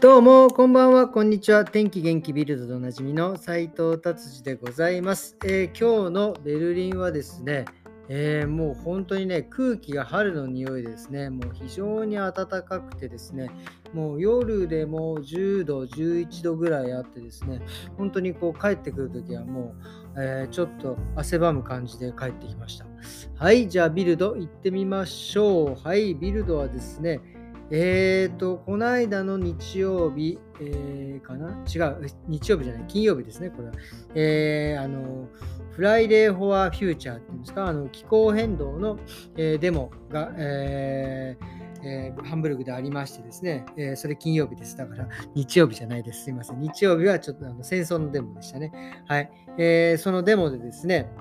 どうも、こんばんは、こんにちは。天気元気ビルドでおなじみの斉藤達治でございます、えー、今日のベルリンはですね、えー、もう本当にね、空気が春の匂いですね、もう非常に暖かくてですね、もう夜でも10度、11度ぐらいあってですね、本当にこう帰ってくるときはもう、えー、ちょっと汗ばむ感じで帰ってきました。はい、じゃあビルド行ってみましょう。はい、ビルドはですね、えーと、この間の日曜日、えー、かな？違う、日曜日じゃない、金曜日ですね、これは。えー、あの、フライデー・フォア・フューチャーっていうんですか、あの気候変動の、えー、デモが、えーえー、ハンブルグでありましてですね、えー、それ金曜日です。だから日曜日じゃないです。すいません。日曜日はちょっとあの戦争のデモでしたね。はい。えー、そのデモでですね、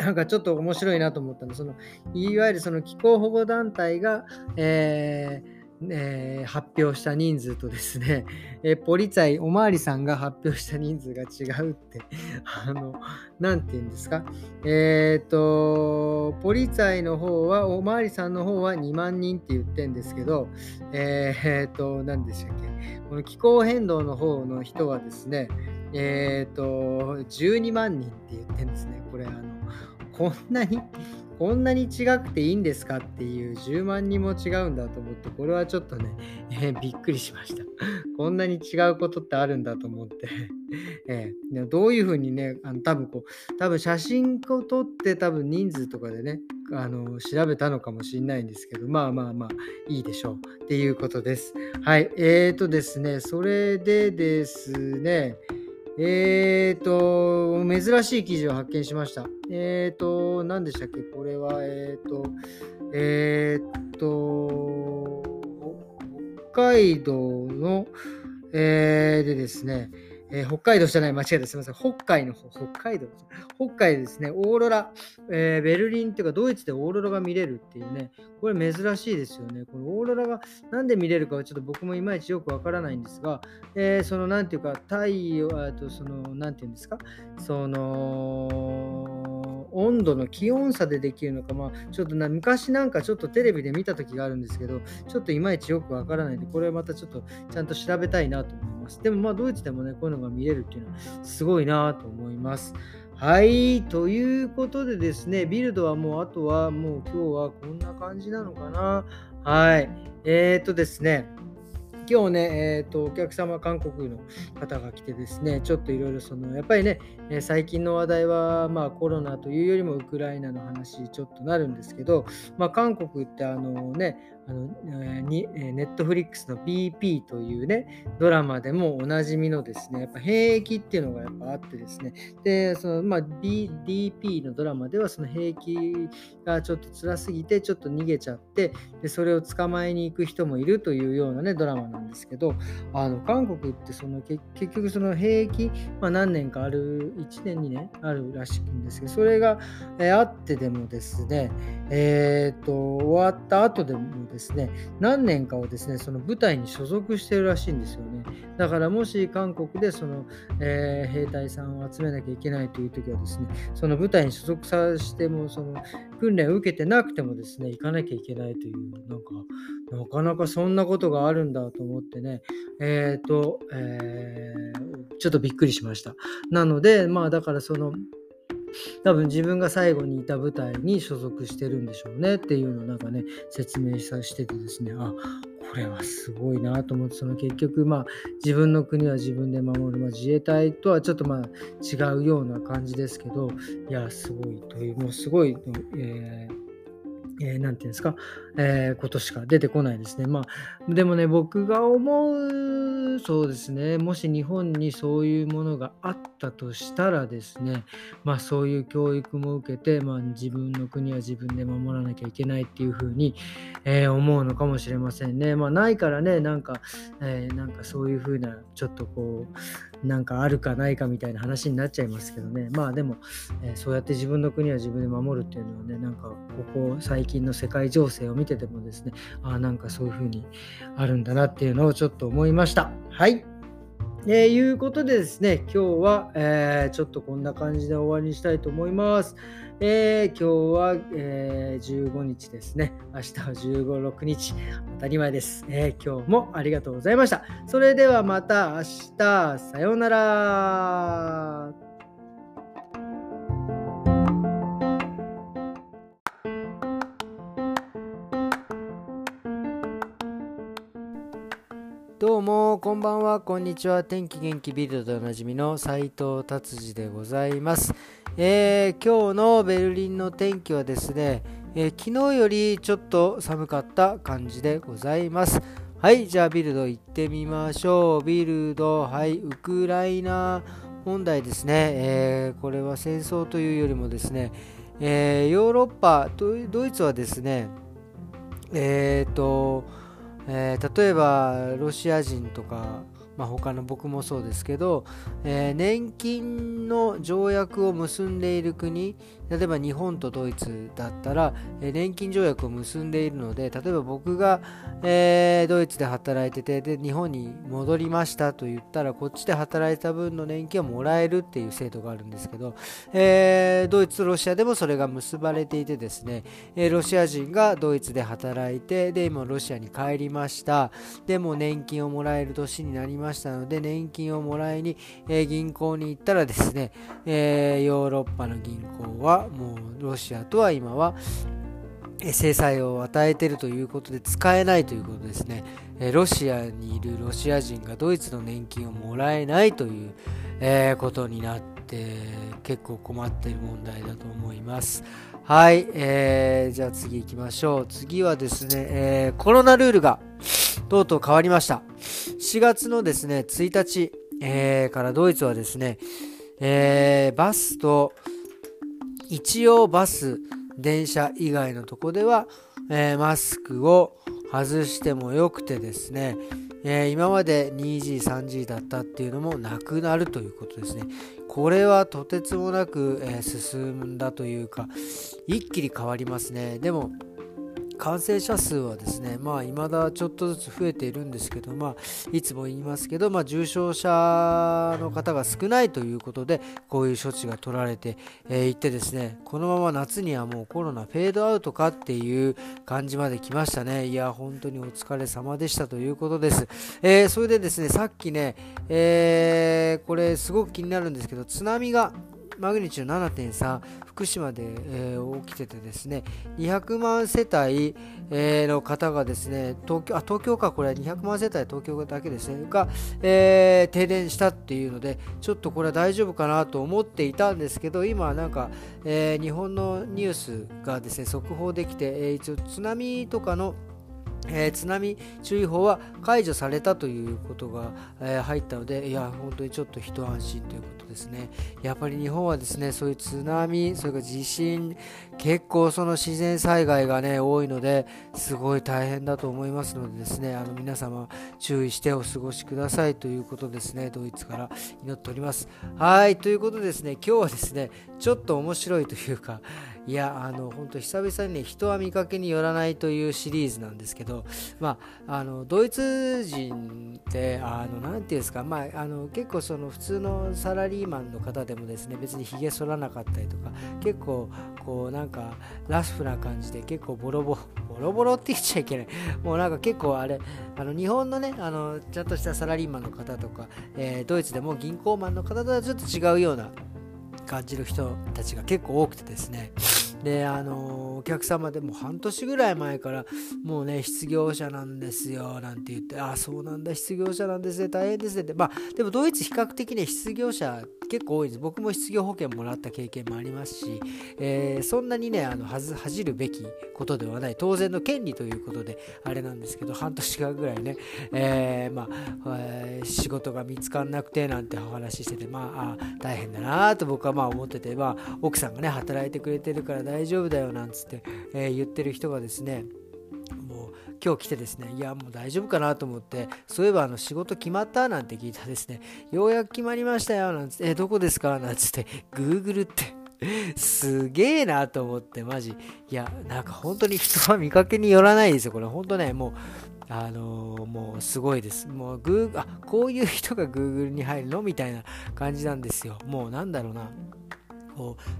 なんかちょっと面白いなと思ったのそのいわゆるその気候保護団体が、えーえー、発表した人数とですね、えー、ポリツァイ、おまわりさんが発表した人数が違うって、あの、なんて言うんですか？えっ、と、ポリツァイの方は、おまわりさんの方は2万人って言ってんですけど、えっ、ー、と、何でしたっけ？この気候変動の方の人はですね、えっ、と、12万人って言ってるんですね。これ、あの、こんなにこんなに違くていいんですかっていう10万人も違うんだと思って、これはちょっとね、えー、びっくりしました。こんなに違うことってあるんだと思って、えー、どういうふうにね、あの多分こう、多分写真を撮って多分人数とかでね、あの調べたのかもしれないんですけど、まあまあまあ、いいでしょうっていうことです。はい、えーとですね、それでですね、えーと、珍しい記事を発見しました。えーと、何でしたっけ？これは、えーと、えーと、北海道の、えー、でですね、えー、北海道じゃない、間違えた、すみません。北海の方、北海道。北海ですね、オーロラ、えー、ベルリンというか、ドイツでオーロラが見れるっていうね、これ珍しいですよね。このオーロラがなんで見れるかはちょっと僕もいまいちよくわからないんですが、えー、その、なんていうか、太陽、あと、その、なんていうんですか、その、温度の気温差でできるのか、まあ、ちょっとな昔なんかちょっとテレビで見た時があるんですけど、ちょっといまいちよくわからないんで、これはまたちょっとちゃんと調べたいなと思います。でもまあ、ドイツでもね、こういうのが見れるっていうのはすごいなと思います。はい、ということでですね、ビルドはもうあとはもう今日はこんな感じなのかな。はい、えー、っとですね、今日ね、えーと、お客様、韓国の方が来てですね、ちょっといろいろその、やっぱりね、最近の話題は、まあ、コロナというよりもウクライナの話、ちょっとなるんですけど、まあ、韓国ってあのね、あのにネットフリックスの BP というね、ドラマでもおなじみのですね、やっぱ兵役っていうのがやっぱあってですね、で、そのまあ、B、DP のドラマではその兵役がちょっと辛すぎて、ちょっと逃げちゃって、で、それを捕まえに行く人もいるというようなね、ドラマなんですけど、あの、韓国ってその結局その兵役、まあ、何年かある、1年2年あるらしいんですけど、それが、えあってでもですね、えっ、と、終わった後でもですねですね、何年かをですね、その部隊に所属してるらしいんですよね。だからもし韓国でその、えー、兵隊さんを集めなきゃいけないという時はですね、その部隊に所属させても、その訓練を受けてなくてもですね、行かなきゃいけないという、なんか、なかなかそんなことがあるんだと思ってね、えっ、ー、と、えー、ちょっとびっくりしました。なので、まあだからその、多分自分が最後にいた部隊に所属してるんでしょうねっていうのをなんかね説明させててですねあこれはすごいなと思ってその結局まあ自分の国は自分で守る、まあ、自衛隊とはちょっとまあ違うような感じですけどいやすごいというもうすごい、えーえー、て言うんですか、えー、ことしか出てこないですね。まあ、でもね、僕が思う、そうですね、もし日本にそういうものがあったとしたらですね、まあ、そういう教育も受けて、まあ、自分の国は自分で守らなきゃいけないっていうふうに、えー、思うのかもしれませんね。まあ、ないからね、なんか、えなんかそういうふうな、ちょっとこう、なんかあるかないかみたいな話になっちゃいますけどね。まあでも、えそうやって自分の国は自分で守るっていうのはね、なんかここ最近の世界情勢を見ててもですね、ああ、なんかそういう風にあるんだなっていうのをちょっと思いました。はい。えー、いうことでですね、今日は、えー、ちょっとこんな感じで終わりにしたいと思います。えー、今日は、えー、15日ですね。明日は15、6日。当たり前です、えー、今日もありがとうございました。それではまた明日。さようなら。どうも、こんばんは、こんにちは。天気元気ビルドでおなじみの斉藤達治でございます、えー、今日のベルリンの天気はですね、えー、昨日よりちょっと寒かった感じでございます。はい、じゃあビルド行ってみましょう。ビルド、はい、ウクライナ問題ですね。えー、これは戦争というよりもですね、えヨーロッパ、ドイツはですね、えっ、と、えー、例えばロシア人とか、まあ、他の僕もそうですけど、えー、年金の条約を結んでいる国例えば日本とドイツだったら、え、年金条約を結んでいるので例えば僕が、えー、ドイツで働いててで日本に戻りましたと言ったらこっちで働いた分の年金をもらえるっていう制度があるんですけど、えー、ドイツとロシアでもそれが結ばれていてですね、えロシア人がドイツで働いてで今ロシアに帰りました。でも年金をもらえる年になりましたので年金をもらいに、え銀行に行ったらですね、えヨーロッパの銀行はもうロシアとは今は制裁を与えているということで使えないということですね。ロシアにいるロシア人がドイツの年金をもらえないという、えことになって結構困っている問題だと思います。はい、えー、じゃあ次行きましょう。次はですね、えー、コロナルールがとうとう変わりました。4月のですね、1日、えー、からドイツはですね、えー、バスと一応バス、電車以外のとこでは、えー、マスクを外してもよくてですね、えー、今まで 2G、3G だったっていうのもなくなるということですね。これはとてつもなく、えー、進んだというか、一気に変わりますね。でも、感染者数はですね、まあ、未だちょっとずつ増えているんですけど、まあ、いつも言いますけど、まあ、重症者の方が少ないということで、こういう処置が取られてい、えー、ってですね、このまま夏にはもうコロナフェードアウトかっていう感じまで来ましたね。いや、本当にお疲れ様でしたということです。えー、それでですね、さっきね、えー、これすごく気になるんですけど、津波がマグニチュード7.3福島で、えー、起きててですね200万世帯、えー、の方がですね東京あ東京かこれ200万世帯東京だけですねが、えー、停電したっていうのでちょっとこれは大丈夫かなと思っていたんですけど今なんか、え日本のニュースがですね速報できて、え一応津波とかのえー、津波注意報は解除されたということが、えー、入ったので、いや、本当にちょっと一安心ということですね。やっぱり日本はですね、そういう津波、それから地震、結構その自然災害がね、多いので、すごい大変だと思いますのでですね、あの皆様注意してお過ごしくださいということですね、ドイツから祈っております。はい、ということでですね、今日はですね、ちょっと面白いというか、いやあの本当久々にね人は見かけによらないというシリーズなんですけどまああのドイツ人ってあのなんていうんですかまああの結構その普通のサラリーマンの方でもですね別にひげ剃らなかったりとか結構こうなんかラスフな感じで結構ボロボ ボロボロって言っちゃいけない。もうなんか結構あれあの日本のねあのちゃんとしたサラリーマンの方とか、えー、ドイツでも銀行マンの方とはちょっと違うような感じる人たちが結構多くてですね。であのお客様でも半年ぐらい前からもうね失業者なんですよなんて言ってあそうなんだ失業者なんですね大変ですねって。まあでもドイツ比較的ね失業者結構多いです。僕も失業保険もらった経験もありますし、えー、そんなにねあの恥じるべきことではない。当然の権利ということであれなんですけど半年間ぐらいね、えー、まあ、えー、仕事が見つからなくてなんてお話ししててまあ大変だなと僕はまあ思ってて、まあ、奥さんがね働いてくれてるから大丈夫だよなんつって、え言ってる人がですね今日来てですねいやもう大丈夫かなと思ってそういえばあの仕事決まったなんて聞いたですねようやく決まりましたよなんつってえどこですか？なんつって Google ってすげえなと思ってマジいやなんか本当に人は見かけによらないですよこれ本当ねもうあのー、もうすごいです。もうグーあこういう人が Google に入るの？みたいな感じなんですよ。もうなんだろうな。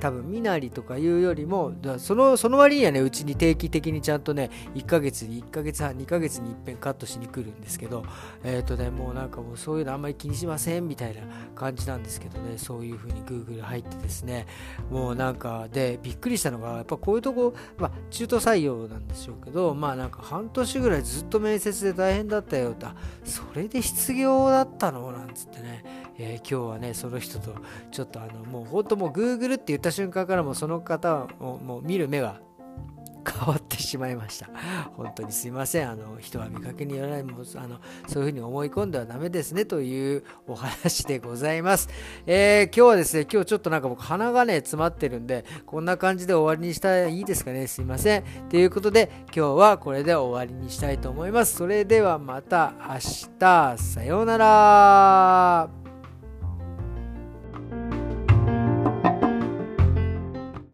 多分身なりとかいうよりもそのその割にはねうちに定期的にちゃんとね1ヶ月に1ヶ月半2ヶ月にいっぺんカットしに来るんですけどえっ、ー、とねもうなんかもうそういうのあんまり気にしませんみたいな感じなんですけどねそういう風に Google 入ってですねもうなんかでびっくりしたのがやっぱこういうとこまあ中途採用なんでしょうけどまあなんか半年ぐらいずっと面接で大変だったよってそれで失業だったの？なんつってねえー、今日はねその人とちょっとあのもう本当もう Google って言った瞬間からもうその方をもう見る目が変わってしまいました。本当にすいません。あの人は見かけによらないもあのそういうふうに思い込んではダメですねというお話でございます。えー、今日はですね、今日ちょっとなんか僕鼻がね詰まってるんで、こんな感じで終わりにしたらいいですかね。すいません。ということで今日はこれで終わりにしたいと思います。それではまた明日。さようなら。